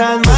Cosas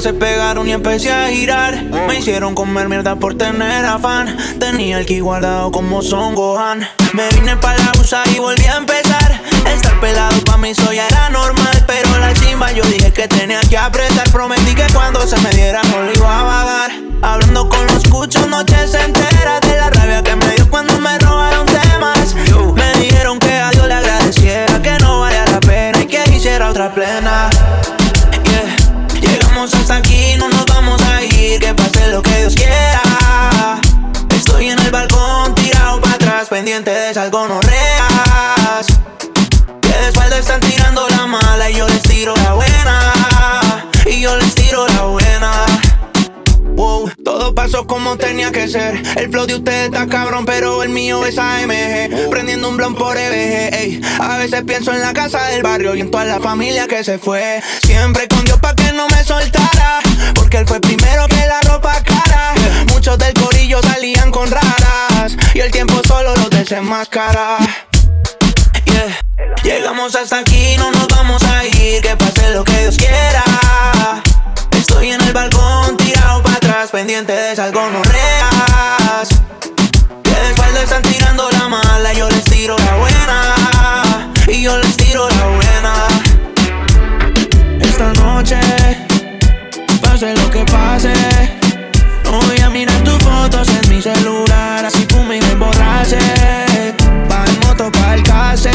Se pegaron y empecé a girar. Me hicieron comer mierda por tener afán. Tenía el ki guardado como Son Gohan. Me vine pa' la USA y volví a empezar. Estar pelado pa' mí eso ya era normal. Pero la chimba yo dije que tenía que apretar. Prometí que cuando se me diera no lo iba a vagar. Hablando con los cuchos noches enteras de la rabia que me dio cuando me robaron temas. Me dijeron que a Dios le agradeciera que no valía la pena y que hiciera otra plena. Llegamos hasta aquí, no nos vamos a ir, que pase lo que Dios quiera. Estoy en el balcón, tirado para atrás, pendiente de esas gonorreas. Que de espalda están tirando la mala y yo les tiro la buena. Y yo les tiro la buena. Todo pasó como tenía que ser. El flow de ustedes está cabrón, pero el mío es AMG. Prendiendo un blon por EBG. A veces pienso en la casa del barrio y en toda la familia que se fue. Siempre con Dios pa' que no me soltara. Porque él fue primero que la ropa cara. Muchos del corillo salían con raras. Y el tiempo solo los desenmascara. Yeah. Llegamos hasta aquí, pendiente de esas gonorreas. Que de espalda están tirando la mala, yo les tiro la buena. Y yo les tiro la buena. Esta noche, pase lo que pase. mi celular, así tú me emborrache. Va en moto pa' el case.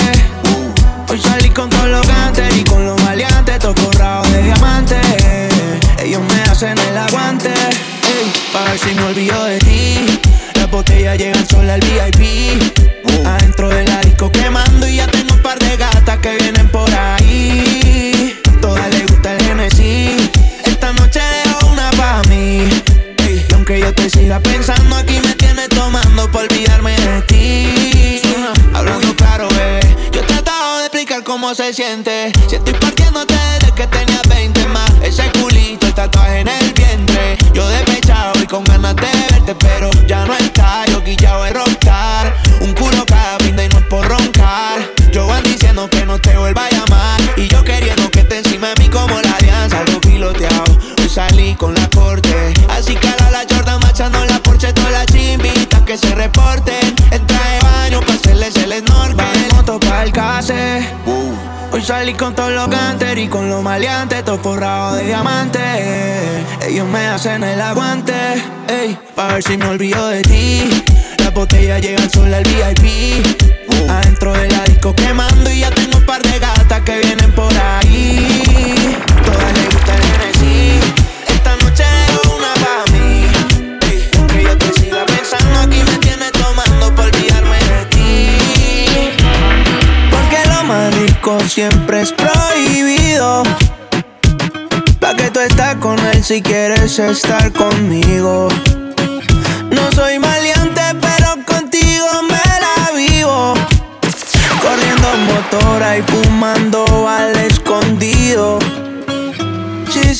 Hoy salí con todos los gantes y con los maleantes, todo forrado de diamantes. Ellos me hacen el aguante, si me olvido de ti. Las botellas llegan sola al VIP. Adentro del disco quemando y ya tengo un par de gatas que vienen por ahí. Todas les gusta el Genesis. Esta noche dejo una pa' mí. y aunque yo te siga pensando, aquí me tienes tomando por olvidarme de ti. Hablando claro, bebé. Yo he tratado de explicar cómo se siente. Si estoy salí con todos los canter y con los maleantes, todo forrado de diamantes. Ellos me hacen el aguante, ey, pa' ver si me olvido de ti. Las botellas llegan sola al VIP. Adentro de la disco quemando y ya tengo un par de gatas que vienen por ahí. Rico siempre es prohibido. Pa' que tú estás con él si quieres estar conmigo. No soy maleante, pero contigo me la vivo. Corriendo motora y fumando al escondido. Si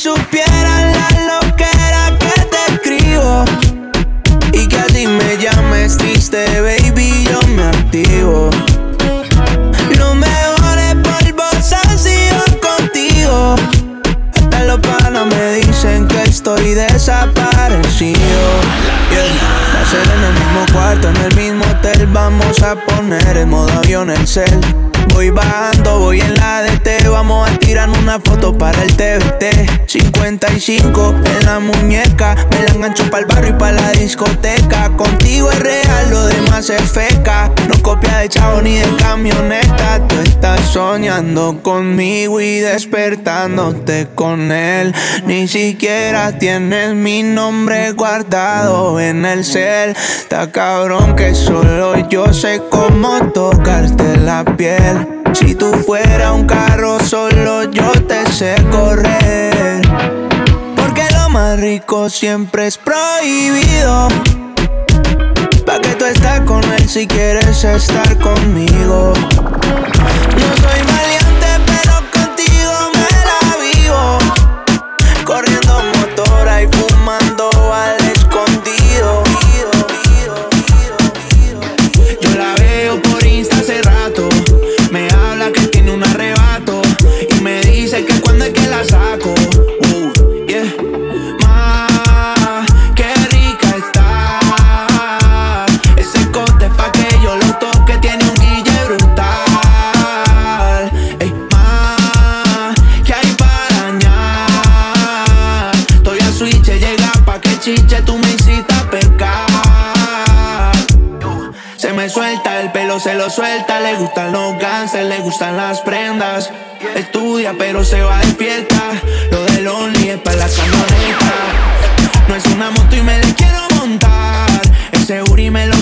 en modo avión el cel. Voy bajando, voy en la DT. Vamos a tirar una foto para el TVT. 55 en la muñeca. Me la engancho para el barrio y para la discoteca. Contigo es real, lo demás es feca. No copia de chavo ni de camioneta. Tú estás soñando conmigo y despertándote con él. Ni siquiera tienes mi nombre guardado en el cel. Está cabrón que solo yo sé cómo tocarte la piel. Si tú fuera un carro, solo yo te sé correr. Porque lo más rico siempre es prohibido. Pa' que tú estás con él si quieres estar conmigo. No soy maleante, suelta. Le gustan los ganses, le gustan las prendas. Estudia, pero se va de fiesta. Lo del only es para la camioneta. No es una moto y me la quiero montar. Ese Uri me lo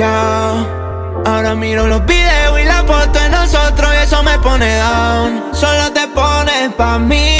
Ahora miro los videos y la foto de nosotros y eso me pone down. Solo te pones pa' mí.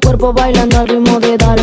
cuerpo bailando al ritmo de Dal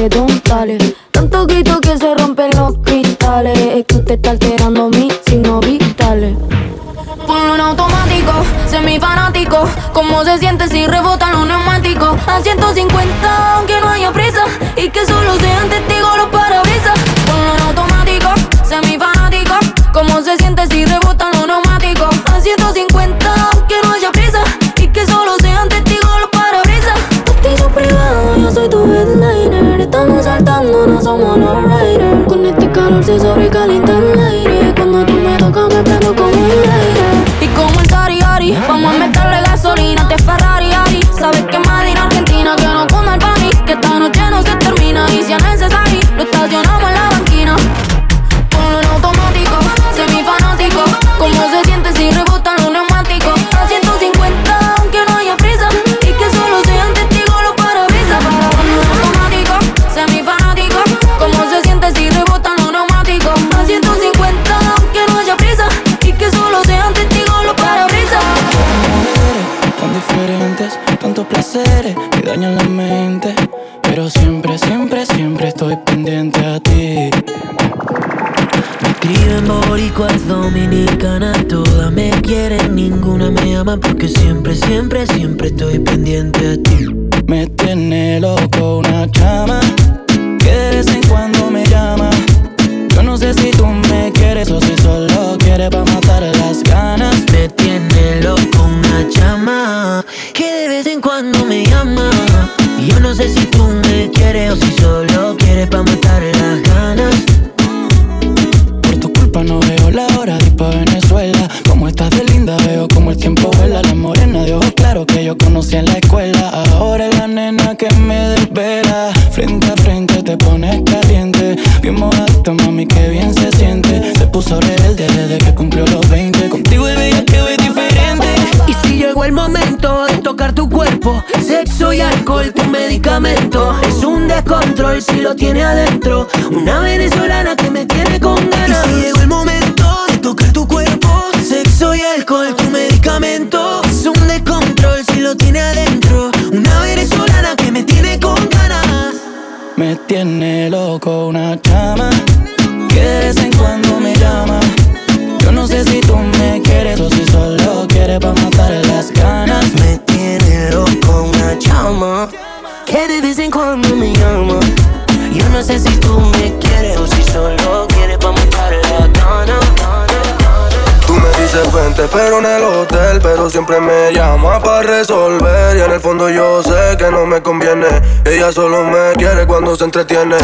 fondo yo sé que no me conviene. Ella solo me quiere cuando se entretiene.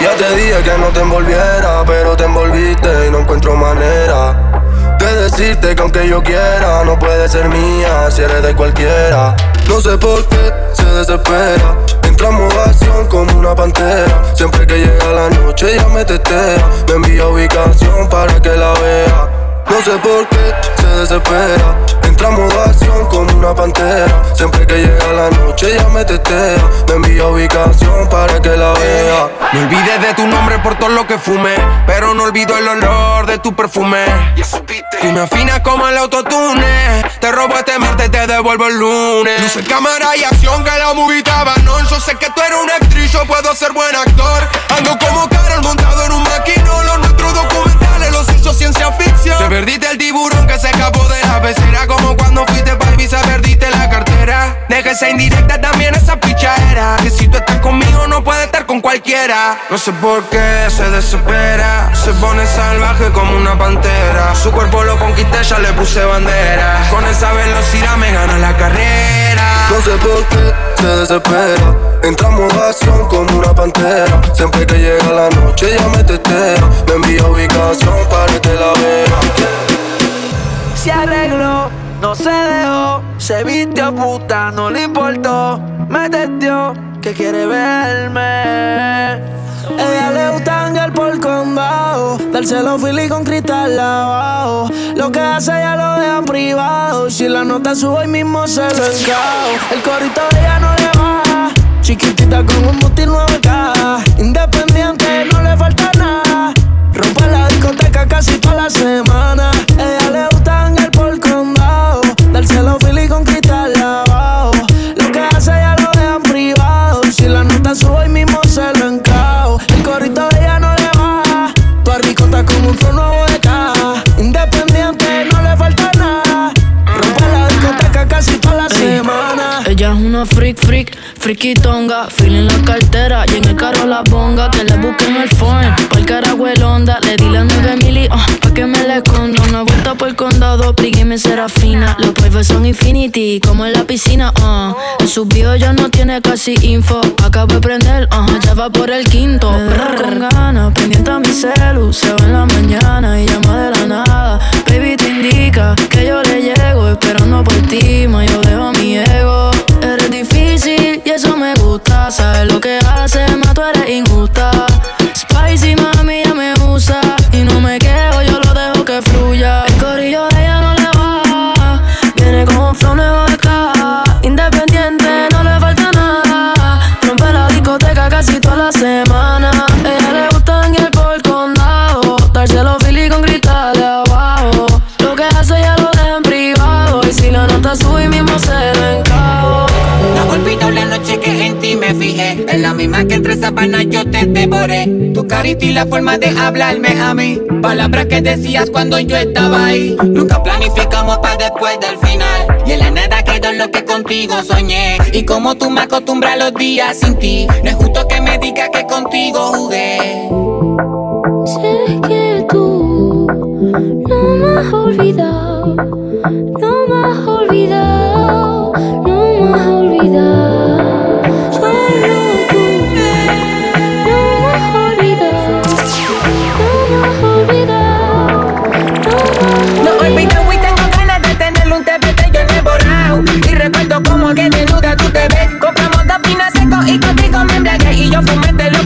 Ya te dije que no te envolviera, pero te envolviste y no encuentro manera de decirte que aunque yo quiera, no puede ser mía si eres de cualquiera. No sé por qué se desespera. Entra en modo acción como una pantera. Siempre que llega la noche ella me testea. Me envía ubicación para que la vea. No sé por qué se desespera. Entra en modo acción como una pantera. Siempre que llega la noche ella me testea. Me envía ubicación para que la vea. Me olvidé de tu nombre por todo lo que fumé, pero no olvido el olor de tu perfume. Tú me afinas como el autotune. Te robo este martes y te devuelvo el lunes. Luce cámara y acción que la movie no. Yo sé que tú eres una actriz, yo puedo ser buen actor. Ando como Carol montado en un maquino. Los nuestros documentales ciencia ficción. Te perdiste el tiburón que se escapó de la pecera. Como cuando fuiste pa' Ibiza, perdiste la cartera. Deja esa indirecta también esa pichadera. Que si tú estás conmigo no puedes estar con cualquiera. No sé por qué se desespera. Se pone salvaje como una pantera. Su cuerpo lo conquisté, ya le puse bandera. Con esa velocidad me gana la carrera. No sé por qué se desespera. Entra en modo acción como una pantera. Siempre que llega la noche ella me testea. Me envía ubicación para que la vea. Se arregló, no se dejó. Se vistió puta, no le importó. Me testió que quiere verme. Ella le gusta el por condado. Dárselo fili con cristal lavado. Lo que hace ella lo deja privado. Si la nota sube hoy mismo se lo encao. El corito de ella no le baja. Chiquitita con un booty 9K. Independiente, no le falta nada. Discoteca casi toda la semana. Ella le gusta el por condado. Dárselo fili con cristal una freak, freak, friquitonga. Feel en la cartera y en el carro la ponga. Que le busquen el phone. Pa'l carajo el onda. Le di la 9 mili, ah, pa' que me la esconda. Una vuelta por el condado, me será fina. Los pruebas son infinity, como en la piscina, ah. En su bio ya no tiene casi info. Acabo de prender, ah, ya va por el quinto. Me deja con ganas, pendiente a mi celu. Se va en la mañana y llama de la nada. Baby, te indica que yo le llego. Esperando por ti, ma, yo dejo mi ego. Difícil y eso me gusta. Sabes lo que hace, ma, tú eres injusta. Fijé. Es la misma que entre sábanas yo te devoré. Tu carita y la forma de hablarme a mí. Palabras que decías cuando yo estaba ahí. Nunca planificamos para después del final. Y en la nada quedó lo que contigo soñé. Y como tú me acostumbras los días sin ti. No es justo que me digas que contigo jugué. Sé que tú no me has olvidado,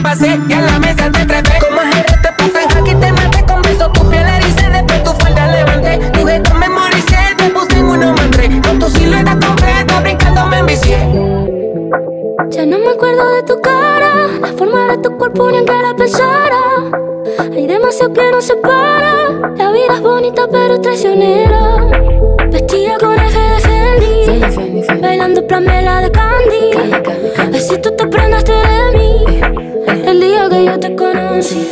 pasé y a la mesa te trepé. Como ajedrez te puse aquí te maté con besos. Tu piel erice, después tu falda levanté. Tu gesto memoricé, te puse en uno mandré. Con tu silueta completa, brincando me envicié. Ya no me acuerdo de tu cara, la forma de tu cuerpo ni aunque la pensara. Hay demasiado que nos separa. La vida es bonita pero traicionera. Vestida con eje de Fendi, bailando plamela de Candy. Así tú te prendaste de mí el día que yo te conocí.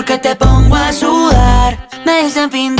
porque te pongo a sudar. Me dicen fin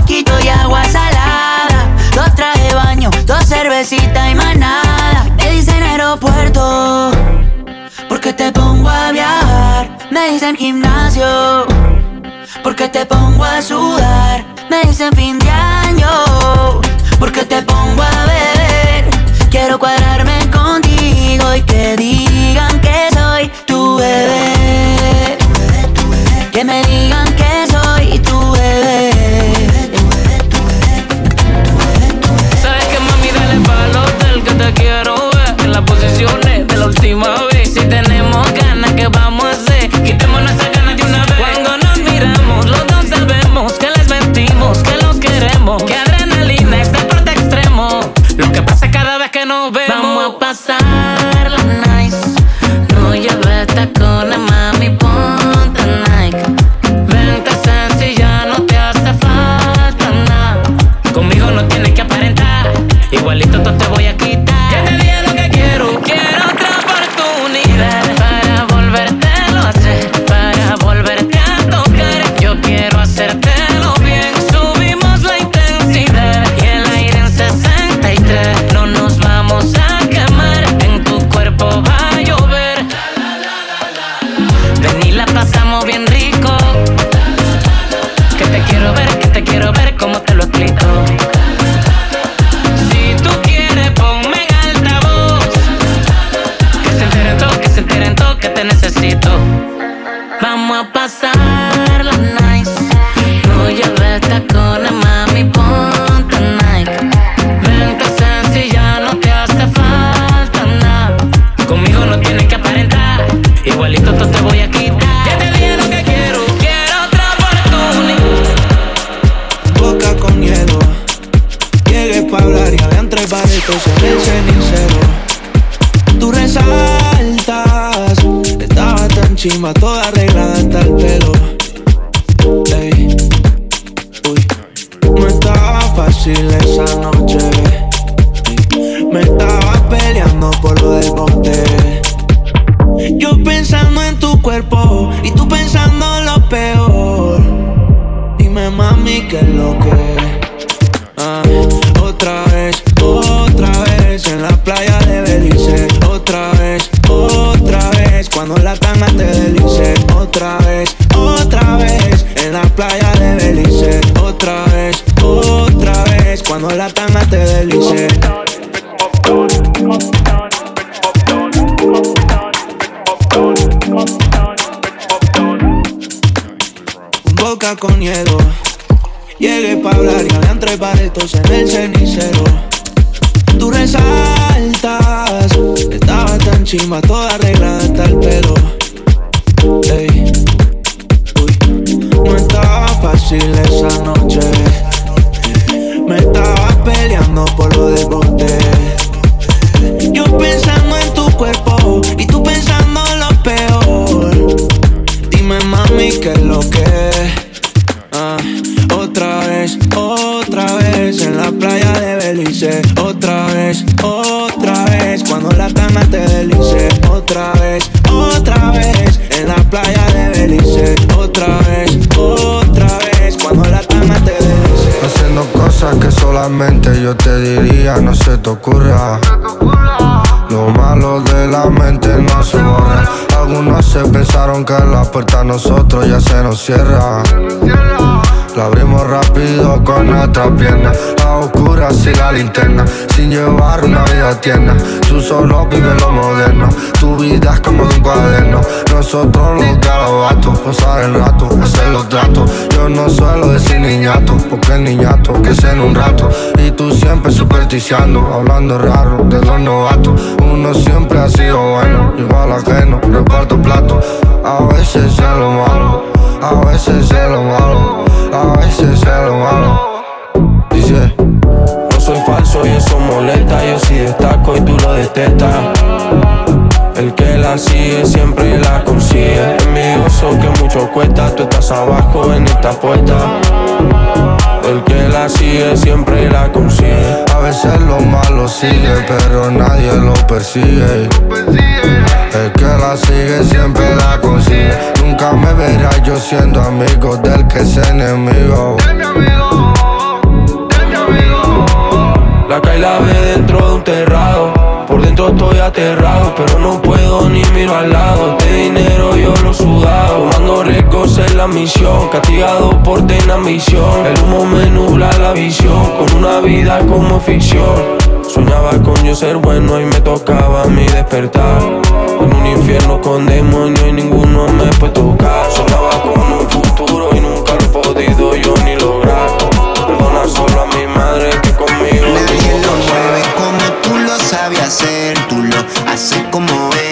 tabaquito y agua salada. Dos trajes baño, dos cervecitas y más. Me dicen aeropuerto, porque te pongo a viajar. Me dicen gimnasio, porque te pongo a sudar. Me dicen fin de año, porque te pongo a beber. Quiero cuadrarme contigo y que digan que soy tu bebé. Tu bebé. Que me última. Puerta a nosotros ya se nos cierra. La abrimos rápido con nuestra pierna. A oscuras sin la linterna. Sin llevar una vida tierna. Tú solo vives lo moderno. Tu vida es como de un cuaderno. Nosotros los garabatos. Pasar el rato, hacer los tratos. Yo no suelo decir niñato. Porque el niñato que en un rato. Y tú siempre supersticiando. Hablando raro de los novatos. Uno siempre ha sido bueno. Igual ajeno. Reparto plato. A veces es lo malo. A veces es lo malo. A veces es lo malo. Dice. No soy falso y eso molesta. Yo sí destaco y tú lo detestas. El que la sigue siempre la consigue. Envidioso que mucho cuesta. Tú estás abajo en esta puerta. El que la sigue siempre la consigue. A veces lo malo sigue, pero nadie lo persigue. El que la sigue siempre la consigue. Nunca me verás yo siendo amigo del que es enemigo. La cae la ve dentro de un terrado. Por dentro estoy aterrado, pero no puedo ni miro al lado. Este dinero yo lo sudado. Mando riesgos en la misión, castigado por tener ambición. El humo me nubla la visión, con una vida como ficción. Soñaba con yo ser bueno y me tocaba a mí despertar. En un infierno con demonios y ninguno me puede tocar. Soñaba con un futuro y nunca lo he podido yo ni lograr. Perdona solo a mi madre hacer. Tú lo haces como es,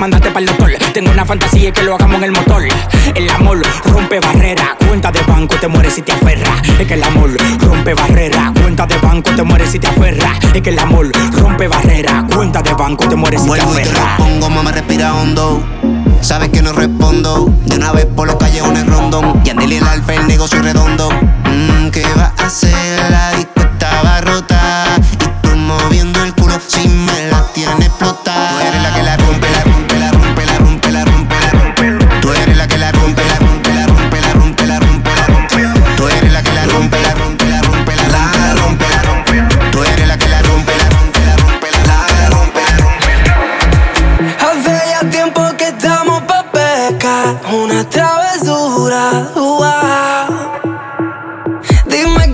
mandaste para el doctor. Tengo una fantasía que lo hagamos en el motor. El amor rompe barrera, cuenta de banco te mueres si te aferra. Es que el amor rompe barrera, cuenta de banco te mueres si te aferra. Es que el amor rompe barrera, cuenta de banco te mueres si te aferra. Y te respongo, mamá respira hondo. Sabes que no respondo. De una vez por los callejones rondón. Y andele el alfa, el negocio redondo. Mmm, ¿qué va a hacer la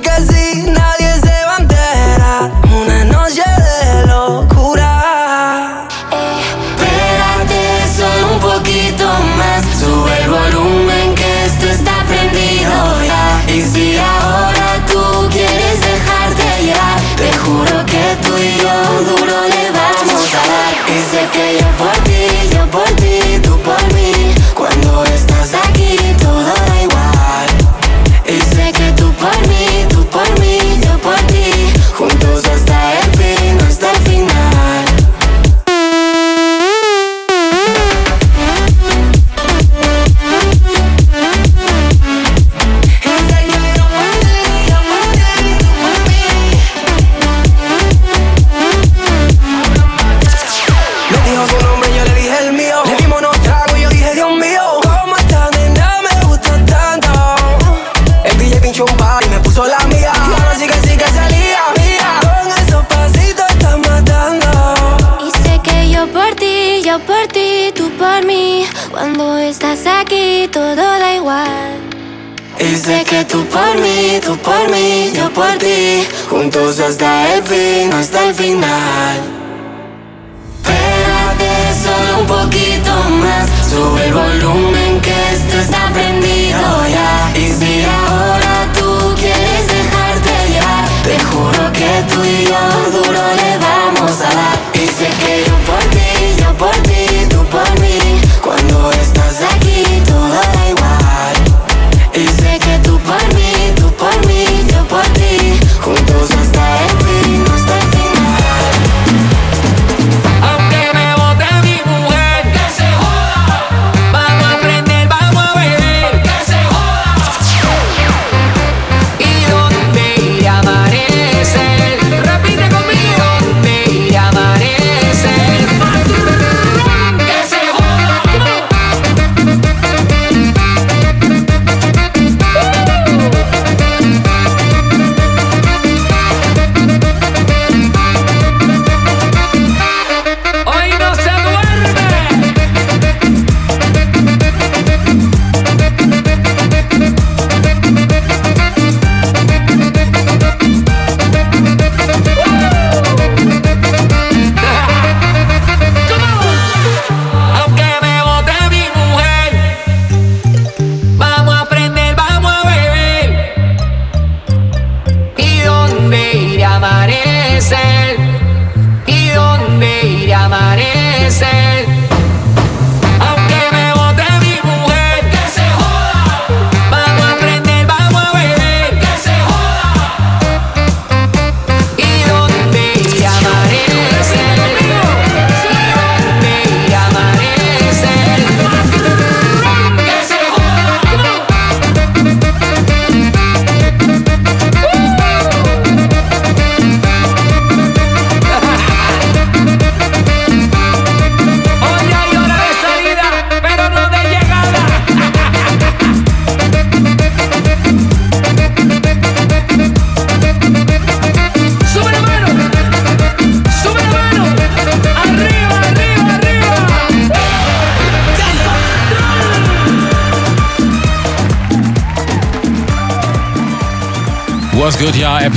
magazine. Now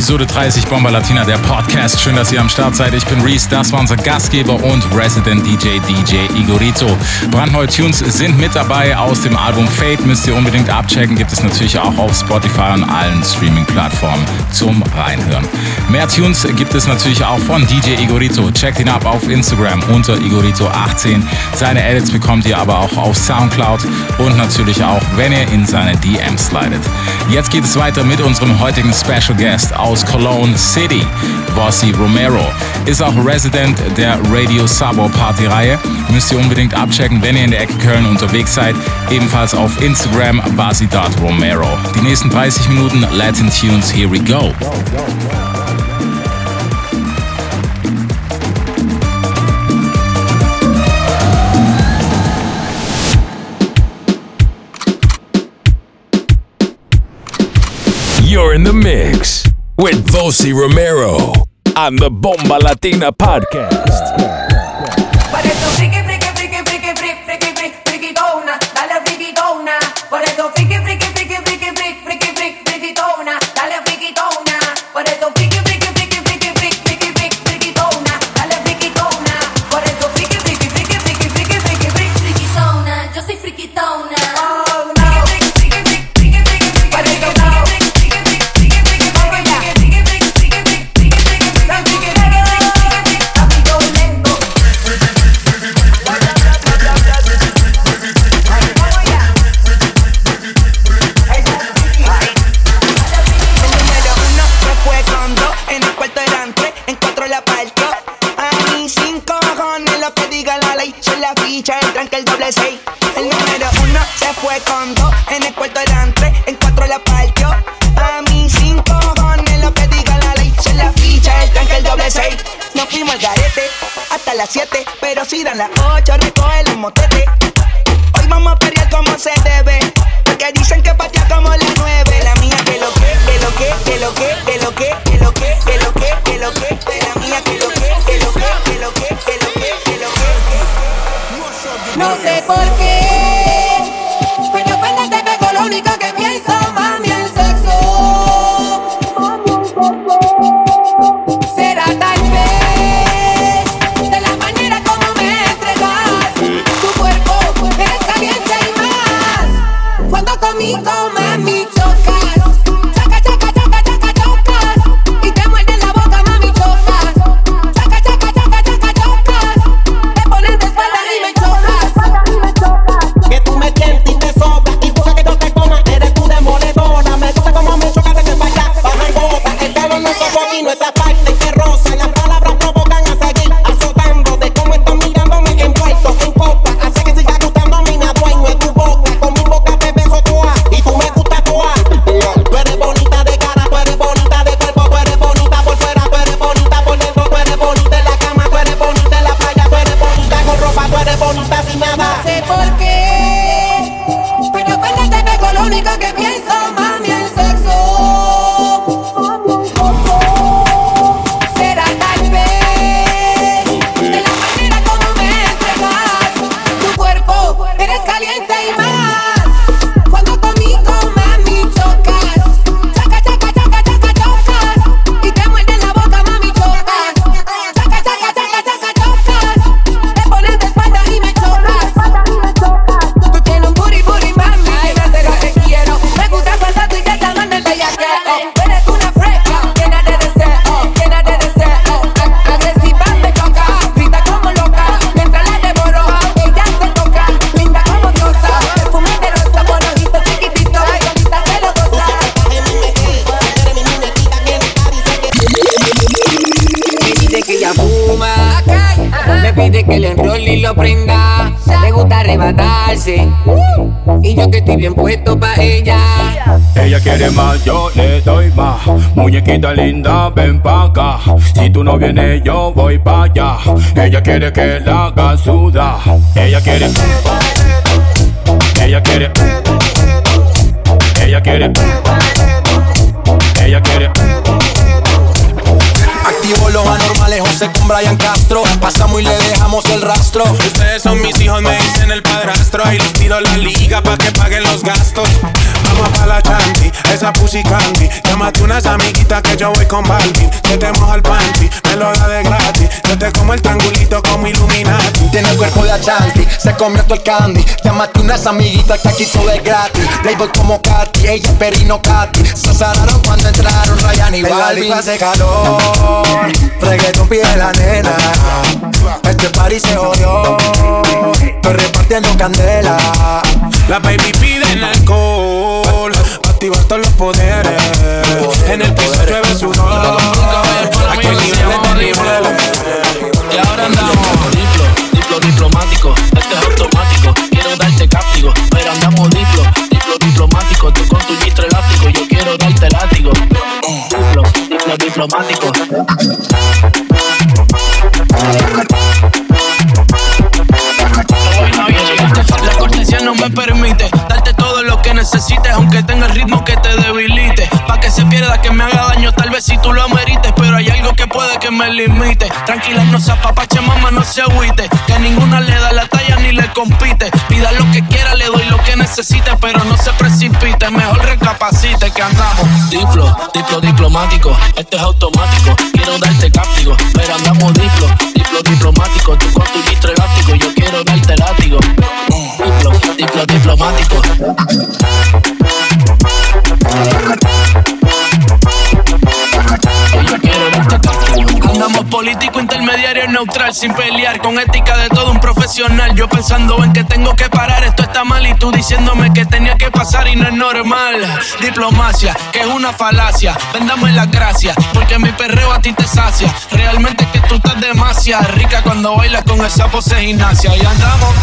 Episode 30 Bomber Latina, der Podcast. Schön, dass ihr am Start seid. Ich bin Reese, das war unser Gastgeber und Resident DJ DJ Igorito. Brandneue Tunes sind mit dabei aus dem Album Fate. Müsst ihr unbedingt abchecken. Gibt es natürlich auch auf Spotify und allen Streaming-Plattformen zum Reinhören. Mehr Tunes gibt es natürlich auch von DJ Igorito. Checkt ihn ab auf Instagram unter Igorito18. Seine Edits bekommt ihr aber auch auf Soundcloud und natürlich auch, wenn ihr in seine DMs slidet. Jetzt geht es weiter mit unserem heutigen Special Guest aus aus Cologne City, Vossi Romero. Ist auch Resident der Radio Sabo Party Reihe. Müsst ihr unbedingt abchecken, wenn ihr in der Ecke Köln unterwegs seid. Ebenfalls auf Instagram Vasi.Romero. Die nächsten 30 Minuten Latin Tunes, here we go. You're in the mix. with Vosi Romero on the Bomba Latina podcast. pero si dan las 8, recoge los motetes. Chiquita linda, ven pa' acá. Si tú no vienes, yo voy pa' allá. Ella quiere que la haga suda. Ella quiere. Ella quiere. Ella quiere. Ella quiere. Activo los anormales, José con Brian Castro. Pasamos y le dejamos el rastro. Ustedes son mis hijos, me dicen el padrastro. Y les tiro la liga pa' que paguen los gastos vamos pa' la chanti, esa pussy candy. Llámate unas amiguitas que yo voy con Balvin. Que te mojo el panty, me lo da de gratis. Yo te como el triangulito como Illuminati. Tiene el cuerpo de la chanti, se comió todo el candy. Llámate unas amiguitas que aquí todo es gratis. Playboy como Katy, ella es Perino Katy. Se azararon cuando entraron Ryan y Balvin. hace calor, reggaeton pide la nena. Este party se jodió, estoy repartiendo candela. La baby pide alcohol activar todos los poderes. En el piso llueve sudor. Tranquila, no se apapache, mamá, no se agüite. Que ninguna le da la talla ni le compite. Pida lo que quiera, le doy lo que necesite, pero no se precipite. Mejor recapacite que andamos. Diplo, diplo diplomático, este es automático. Quiero darte cáptico, pero andamos diplo, diplo diplomático. Tú con tu gistro elástico, yo quiero darte látigo. Diplo, diplo diplomático. Neutral, sin pelear, con ética de todo un profesional. Yo pensando en que tengo que parar, esto está mal, y tú diciéndome que tenía que pasar y no es normal. Diplomacia, que es una falacia, vendamos la gracia, porque mi perreo a ti te sacia. Realmente que tú estás demasiado rica cuando bailas con esa pose gimnasia. Y andamos.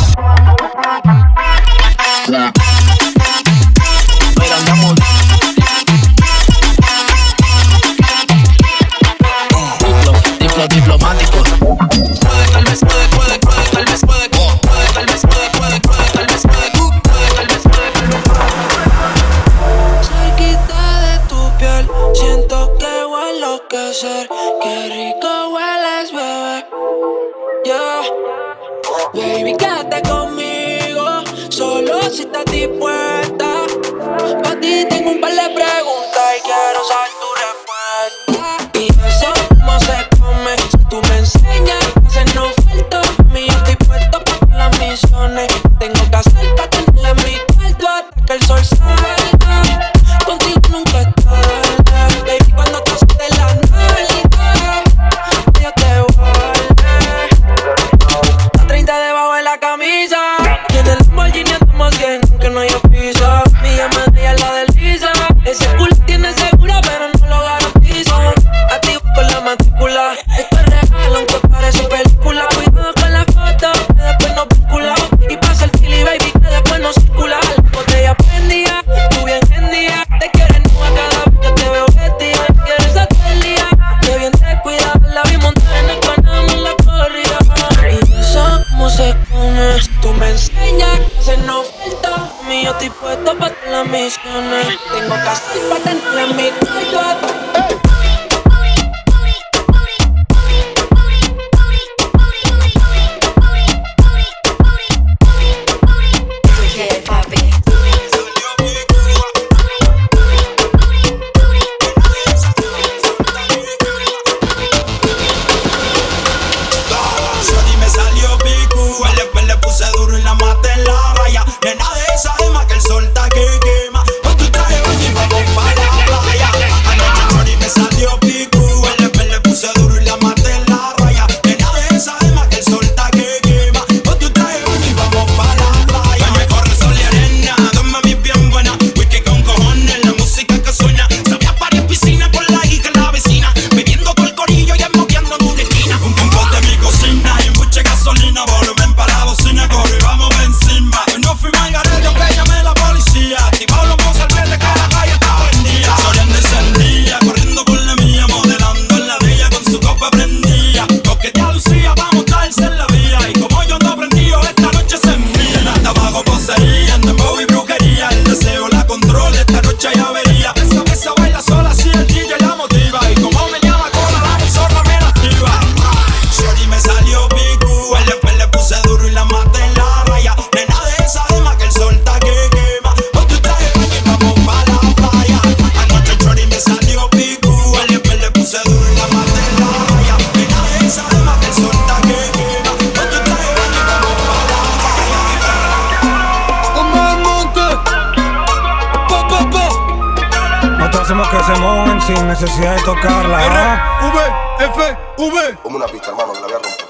Sin necesidad de tocarla. R, V, F, V. Como una pista, hermano, que la voy a romper.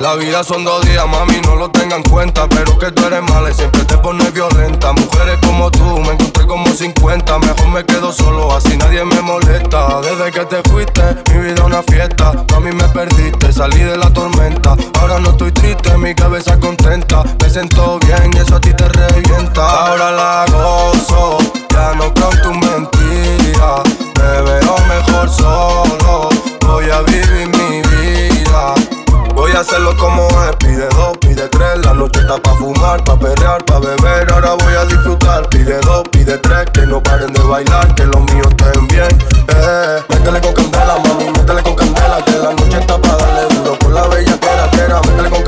La vida son dos días, mami, no lo tengan en cuenta. Pero que tú eres mala y siempre te pones violenta. Mujeres como tú, me encontré como 50. Mejor me quedo solo, así nadie me molesta. Desde que te fuiste, mi vida una fiesta. Mami, me perdiste, salí de la tormenta. Ahora no estoy triste, mi cabeza contenta. Me siento bien y eso a ti te revienta. Ahora la gozo, ya no creo en tu mentira. Me veo mejor solo, voy a vivir mi vida. Voy a hacerlo como es, pide dos, pide tres. La noche está pa' fumar, pa' perrear, pa' beber. Ahora voy a disfrutar, pide dos, pide tres. Que no paren de bailar, que los míos estén bien. Eh, Métele con candela, mami, métele con candela Que la noche está pa' darle duro. Por la bella que era, métele con candela,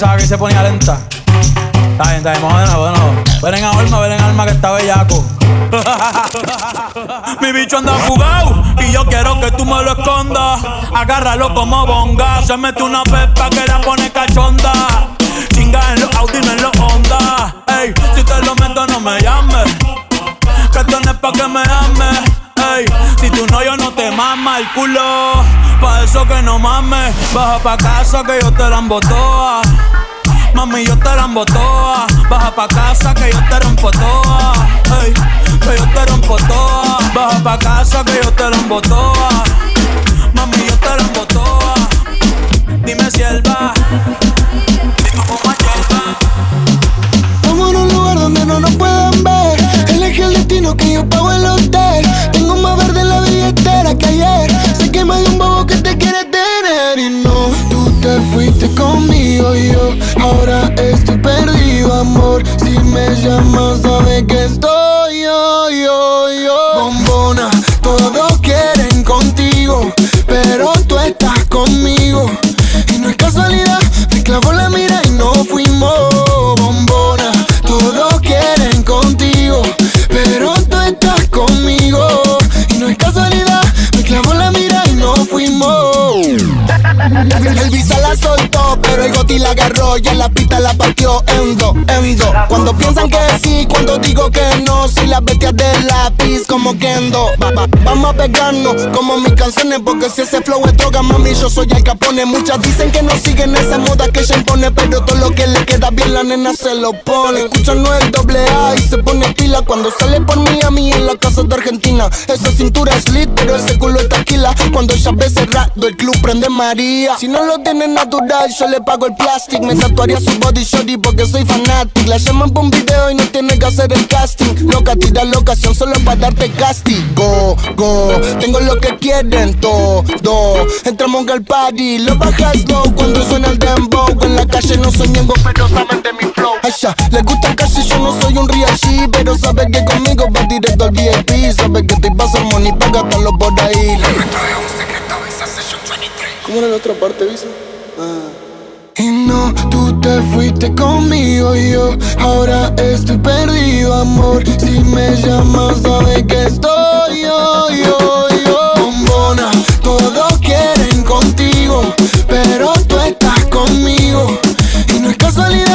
Pensaba que se ponía lenta. Está bien, está bien, de nuevo. Ven en alma, ven en alma que está bellaco. Mi bicho anda fugado y yo quiero que tú me lo escondas. Agárralo como bonga. Se mete una pepa que la pone cachonda. Chinga en los Audi, no en los Honda. Ey, si te lo meto, no me llames. Que esto no es pa' que me ames. Ey, si tú no, yo no te mama el culo. Pa' eso que no mames. Baja pa' casa que yo te la embotoa. Mami, yo te la embotoa. Baja pa' casa que yo te rompo toa. Que yo te rompo toa. Baja pa' casa que yo te la embotoa. Va, vamos rap vegano, como mis canciones, porque si ese flow es droga, mami, yo soy el capone. Muchas dicen que no siguen esa moda que ella impone, pero todo lo que le queda bien, la nena se lo pone. Escuchan no el doble A y se pone pila cuando sale por mí a mí en la casa de Argentina. Esa cintura es lit, pero ese culo es taquila. Cuando ella ve cerrado, el club prende María. Si no lo tiene natural, yo le pago el plastic. Me tatuaría su body shorty porque soy fanatic. La llaman por un video y no tiene que hacer el casting. Loca, tira la ocasión solo para darte castigo. Go, go. Tengo lo que quieren todo. Entramos al party, lo bajas low cuando suena el dembow. En la calle no soy miembro, pero saben de mi flow. Aisha, les gusta casi yo no soy un real G, pero sabe que conmigo va directo al VIP. Sabe que te pasa money pa' gastarlo por ahí. La meta un secreto, visa session 23. ¿Cómo era la otra parte, visa? Ah. Y no, tú te fuiste conmigo y yo ahora estoy perdido, amor. Si me llamas, sabes que estoy yo, yo, yo. Bombona, todos quieren contigo, pero tú estás conmigo. Y no es casualidad.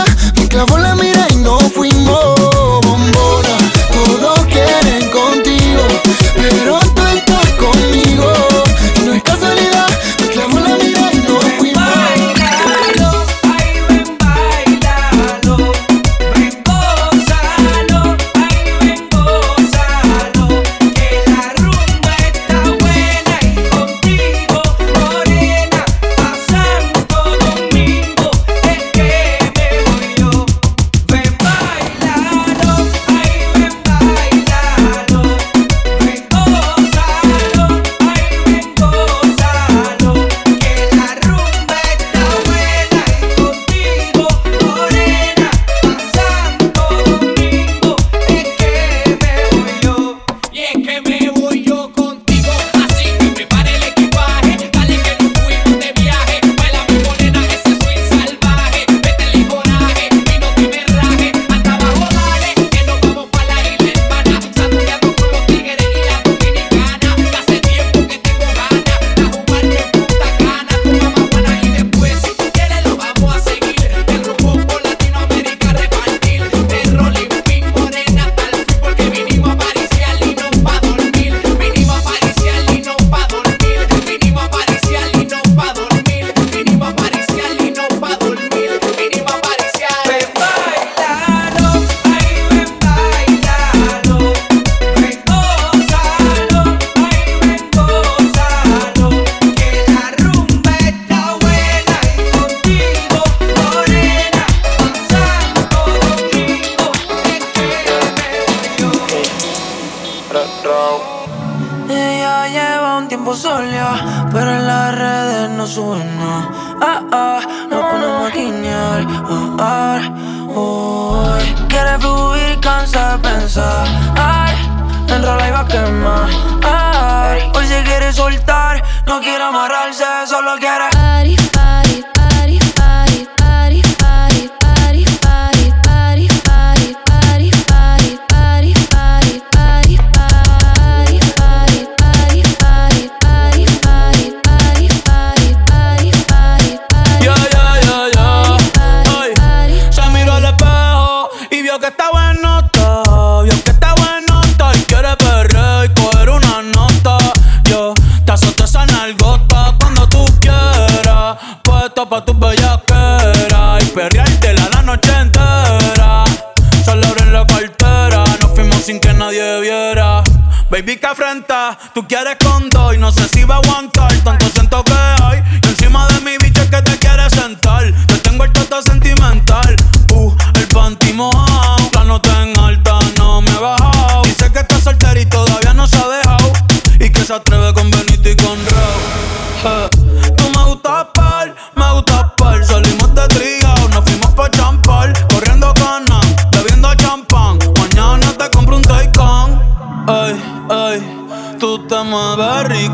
afrenta. Tú quieres con dos y no sé si va a aguantar.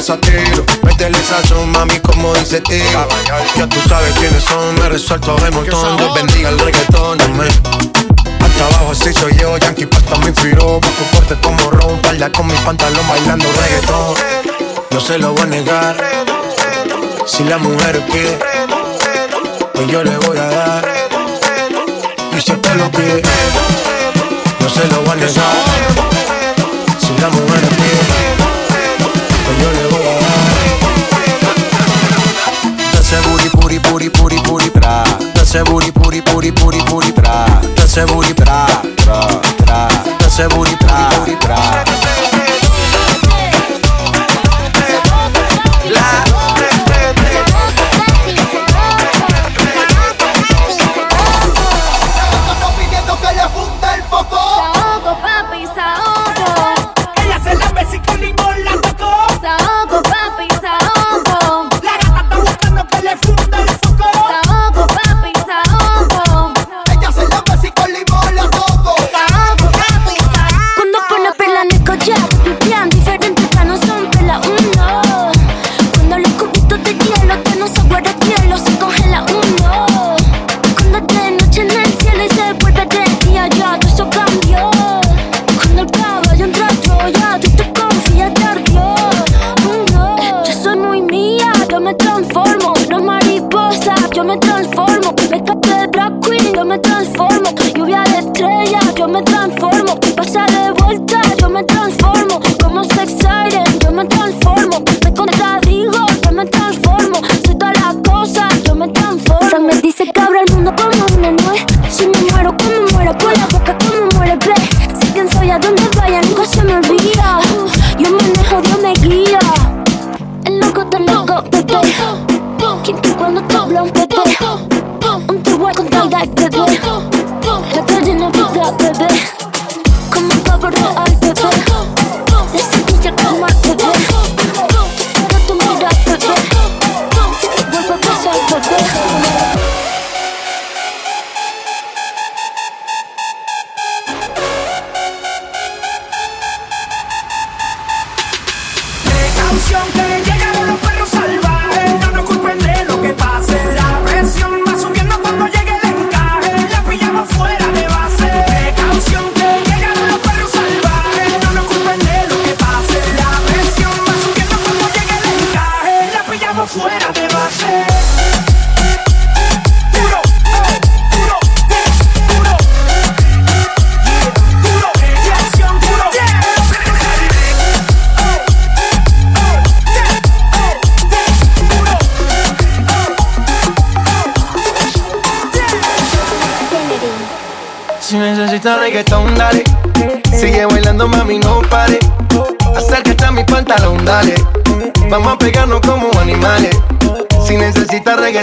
tiro Métele son mami como dice tío Ya tú sabes quiénes son, me resuelto de montón. Dios bendiga el reggaetón, amén. Hasta abajo así soy yo, Yankee Pasta me inspiró. Bajo fuerte como Ron, palda con mi pantalón bailando reggaetón. No se lo voy a negar. Si la mujer pide Pues yo le voy a dar. Y si te lo pide. No se lo voy a negar. Si la mujer pide, que yo le voy a dar. Puri, puri, puri, puri, tra. De ese puri, puri, puri, puri, tra. De ese booty, tra, tra, tra. De ese puri, puri, tra.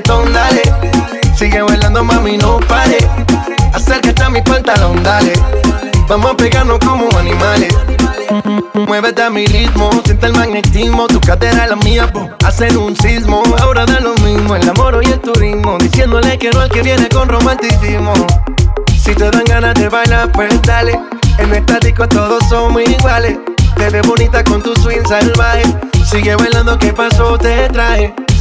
dale. Sigue bailando, mami, no pare. Acércate a mi pantalón, dale. Vamos a pegarnos como animales. Muévete a mi ritmo, siente el magnetismo, tu cadera es la mía, po. Un sismo, ahora da lo mismo, el amor y el turismo. Diciéndole que no al que viene con romanticismo. Si te dan ganas de bailar, pues dale. En esta disco todos somos iguales. Te ves bonita con tu swing salvaje. Sigue bailando, ¿qué pasó? Te trae.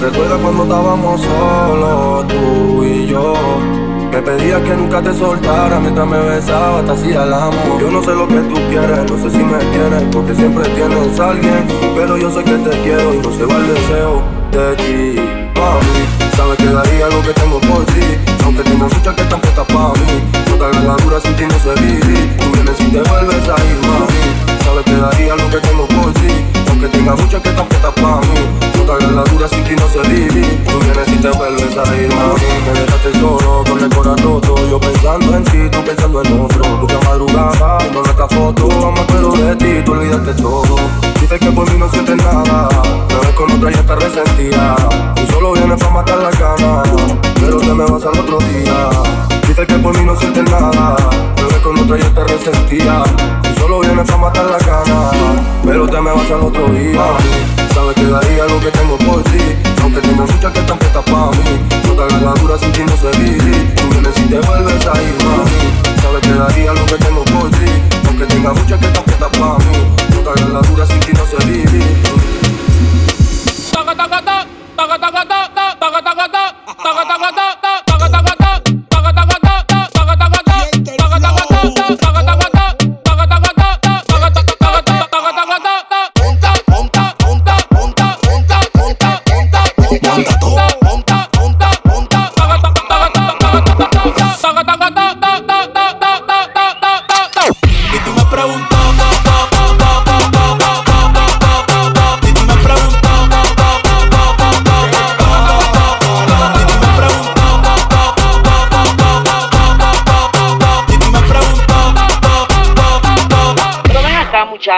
Recuerda cuando estábamos solos, tú y yo. Me pedías que nunca te soltara mientras me besaba, te hacía el amor. Yo no sé lo que tú quieres, no sé si me quieres, porque siempre tienes a alguien. Pero yo sé que te quiero y no se va el deseo de ti, mami. Sabes que daría lo que tengo por ti, aunque tengo muchas que están puestas para mí. No te hagas la dura sin ti no sé. Tú vienes y te vuelves a ir, mami. Sabes que daría lo que tengo por ti, aunque tenga muchas que están puestas para mí. No dura sin ti no sé vivir. Tú vienes y te vuelves a ir, mami. Me dejaste solo con el corazón roto. Yo pensando en ti, tú pensando en otro. Mucha madrugada, viendo nuestra foto. Mamá, pero de ti, tú olvidaste todo. Dices que por mí no sientes nada. Me ves con otra y estás resentida. Tú solo vienes para matar la cama. Pero te me vas al otro día. Dices que por mí no sientes nada. Me ves con otra y estás resentida. Tú solo vienes para matar la cama. Pero te me vas al otro día. Sabes que daría lo que tengo por ti. Aunque tengo muchas que están puestas para mí. No te hagas la dura sin ti no sé vivir. Tú vienes y te vuelves a ir, mami. Sabes que daría lo que tengo por ti. Aunque tenga muchas que están puestas para mí. No te hagas la dura sin ti no sé vivir. Y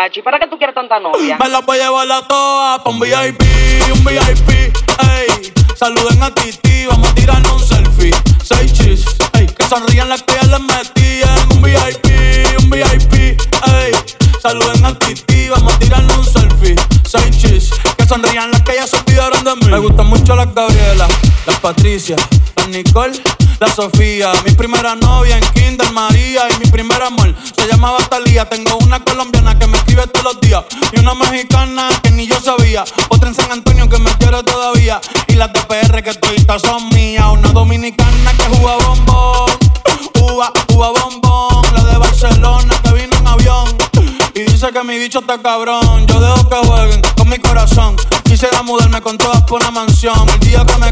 acá, muchacho, ¿y para qué tú quieres tanta novia? Me la voy a llevar a todas pa' un VIP, un VIP, ey. Saluden a Titi, vamos a tirarnos un selfie. Seis chis, ey. Que sonrían las que ya les metí en un VIP, un VIP, ey. Saluden a Titi, vamos a tirarnos un selfie. Seis chis, que sonrían las que ya se olvidaron de mí. Me gustan mucho las Gabriela, las Patricia, Nicole, la Sofía. Mi primera novia en Kinder María y mi primer amor se llamaba Talía. Tengo una colombiana que me escribe todos los días y una mexicana que ni yo sabía. Otra en San Antonio que me quiere todavía y las de PR que toditas son mías. Una dominicana que juega bombón, uva, uva bombón. La de Barcelona que vino en avión y dice que mi bicho está cabrón. Yo dejo que jueguen con mi corazón. Quisiera mudarme con todas por una mansión. El día que me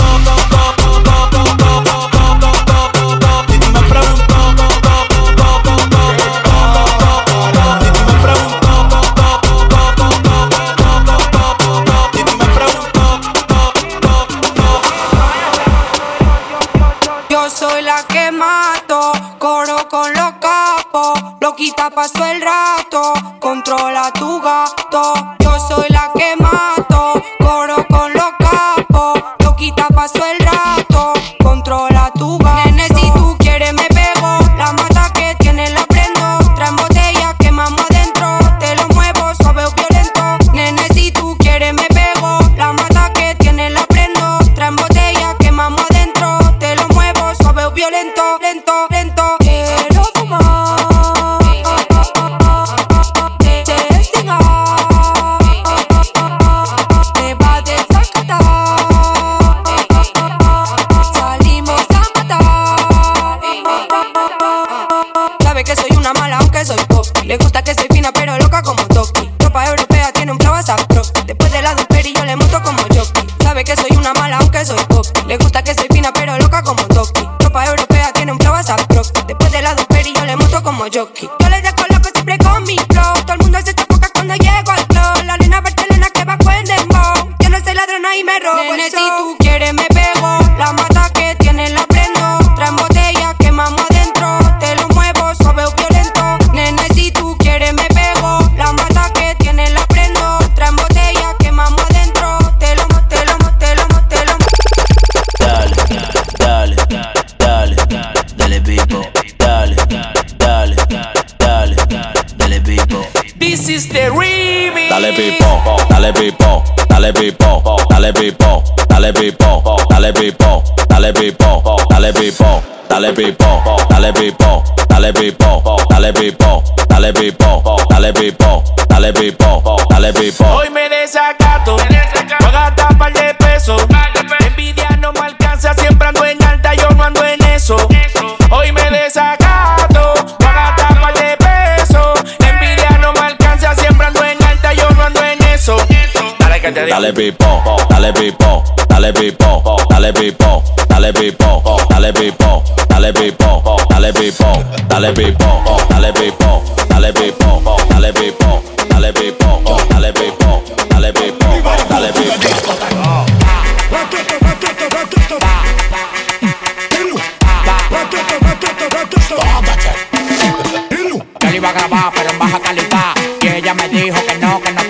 This is. Dale pipo, dale pipo, dale pipo, dale pipo, dale pipo, dale pipo, dale pipo, dale pipo, dale pipo, dale pipo, dale pipo, dale pipo, dale pipo, dale pipo, dale pipo, dale pipo. Hoy me desacato, voy a gastar par de pesos. Envidia no me alcanza, siempre ando en alta, yo no ando en eso. Dale que te digo. Dale pipo, dale pipo, dale pipo, dale pipo, dale pipo, dale pipo, dale pipo, dale pipo, dale pipo, dale pipo, dale pipo, dale pipo, dale pipo, dale pipo, dale pipo, dale pipo. Yo iba a grabar, pero en baja calidad. Y ella me dijo que no, que no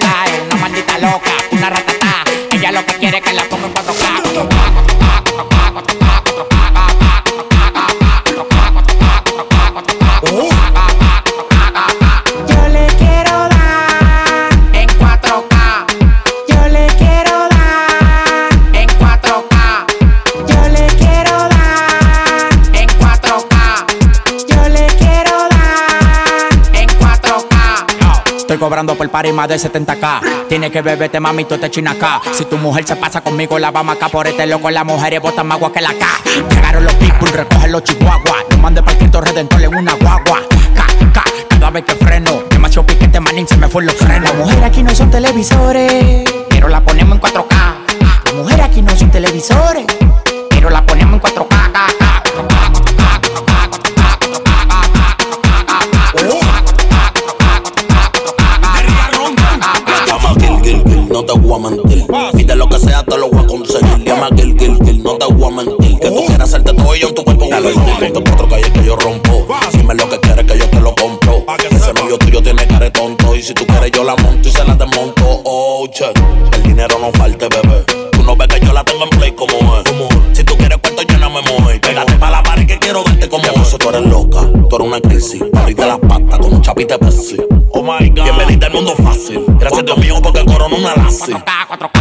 quiere que la Estoy cobrando por party más de 70k. Tiene que beberte, mami, tú te china acá. Si tu mujer se pasa conmigo, la vamos acá por este loco. Las mujeres botan más agua que la K. Llegaron los people, recogen los chihuahuas. No mande para Cristo Redentor en una guagua. K, K, cada vez que freno. Demasiado piquete, manín, se me fue los frenos. Las mujeres aquí no son televisores, pero la ponemos en 4K. Las mujeres aquí no son televisores, pero la ponemos en 4K. que no te voy mentir. Que tú quieras hacerte todo y en tu cuerpo cuatro calles que yo rompo. Si me lo que quieres que yo te lo compro. Ah, Ese novio tuyo tiene cara tonto. Y si tú quieres yo la monto y se la desmonto. Oh, che. El dinero no falte, bebé. Tú no ves que yo la tengo en play como es. Si tú quieres cuarto, yo no me mueve. Pégate pa' la pared que quiero verte como es. Eso tú eres loca, tú eres una crisis. Pariste las patas como un chapite Pepsi. Oh my God. Bienvenida al mundo fácil. Gracias a Dios mío porque corona una lazi. 4K, 4K.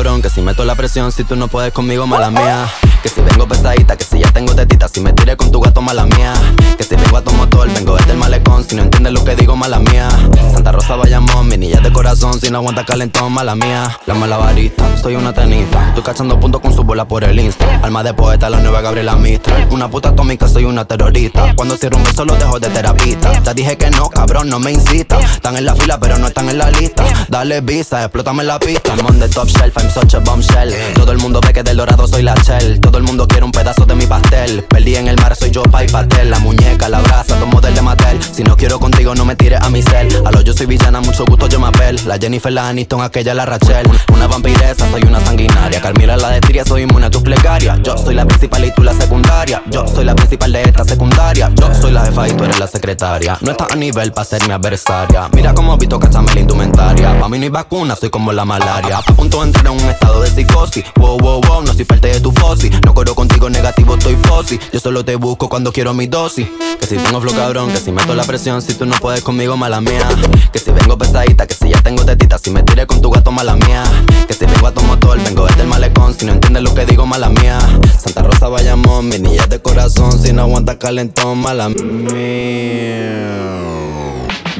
que si meto la presión, si tú no puedes conmigo, mala mía. Que si vengo pesadita, que si ya tengo tetita, si me tiré con tu gato, mala mía. Que si a tu motor, vengo desde el malecón, si no entiendes lo que digo, mala mía. Santa Rosa Bayamón, mi niña de corazón, si no aguanta calentón, mala mía. La malabarista, soy una tenista, estoy cachando puntos con su bola por el insta. Alma de poeta, la nueva Gabriela Mistral. Una puta atómica, soy una terrorista. Cuando cierro un beso, lo dejo de terapista. Ya dije que no, cabrón, no me incita. Están en la fila, pero no están en la lista. Dale visa, explótame la pista. I'm on the top shelf, I'm such a bombshell. Todo el mundo ve que del dorado soy la shell. Todo el mundo quiere un pedazo de mi pastel. Perdí en el mar, soy yo, pa' y pastel. La muñeca, la brasa, dos model de Mattel. Si no quiero contigo, no me tires a mi cel. A lo yo soy villana, mucho gusto, yo me apel. La Jennifer, la Aniston, aquella, la Rachel. Una vampiresa, soy una sanguinaria. Carmila, la de Tiria, soy inmune a tus plegarias. Yo soy la principal y tú la secundaria. Yo soy la principal de esta secundaria. Yo soy la jefa y tú eres la secretaria. No estás a nivel para ser mi adversaria. Mira cómo visto cachame la indumentaria. Pa' mí no hay vacuna, soy como la malaria. A punto de entrar en un estado de psicosis. Wow, wow, wow, no soy parte de tu fosi. No corro contigo negativo, estoy fosi. Yo solo te busco cuando quiero mi dosis. Que si tengo flow cabrón, que si meto la presión, si tú no puedes conmigo, mala mía. Que si vengo pesadita, que si ya tengo tetita, si me tiré con tu gato, mala mía. Que si vengo a tu motor, vengo desde el malecón, si no entiendes lo que digo, mala mía. Santa Rosa Bayamón, mi niña de corazón, si no aguanta calentón, mala mía.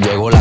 Llegó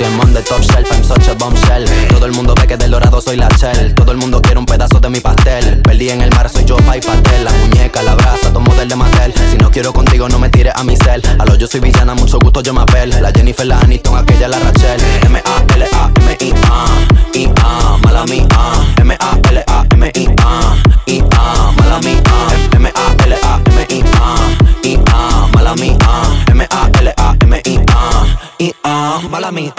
I'm on the top shelf, I'm such a bombshell Todo el mundo ve que del dorado soy la shell. Todo el mundo quiere un pedazo de mi pastel. Perdí en el mar, soy yo, Pai Patel. La muñeca, la brasa, tomo del de Mattel Si no quiero contigo, no me tires a mi cel. A lo yo soy villana, mucho gusto yo me apel. La Jennifer, la Aniston, aquella la Rachel. M-A-L-A-M-I-A I-A, mala mía. M-A-L-A-M-I-A I-A, mala mía. M-A-L-A-M-I-A I-A, mala mía. M-A-L-A-M-I-A I-A, mala mía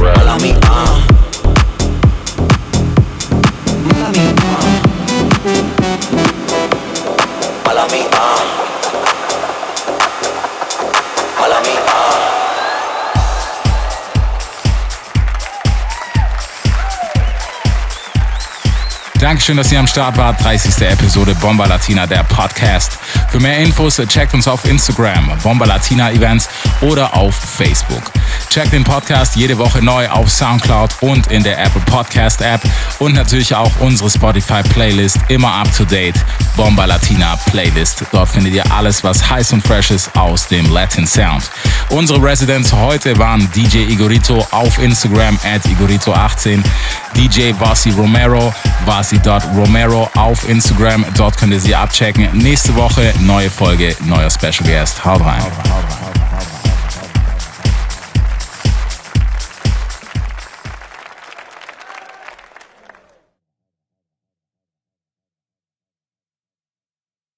Mala mía Mala mía Dankeschön, dass ihr am Start wart. 30. Episode Bomba Latina, der Podcast. Für mehr Infos checkt uns auf Instagram, Bomba Latina Events oder auf Facebook. Checkt den Podcast jede Woche neu auf Soundcloud und in der Apple Podcast App und natürlich auch unsere Spotify Playlist immer up to date. Bomba Latina Playlist. Dort findet ihr alles, was heiß und fresh ist aus dem Latin Sound. Unsere Residents heute waren DJ Igorito auf Instagram at Igorito18, DJ Vasi Romero, Vasi.Romero auf Instagram. Dort könnt ihr sie abchecken. Nächste Woche neue Folge, neuer Special Guest. Haut rein. Haut rein.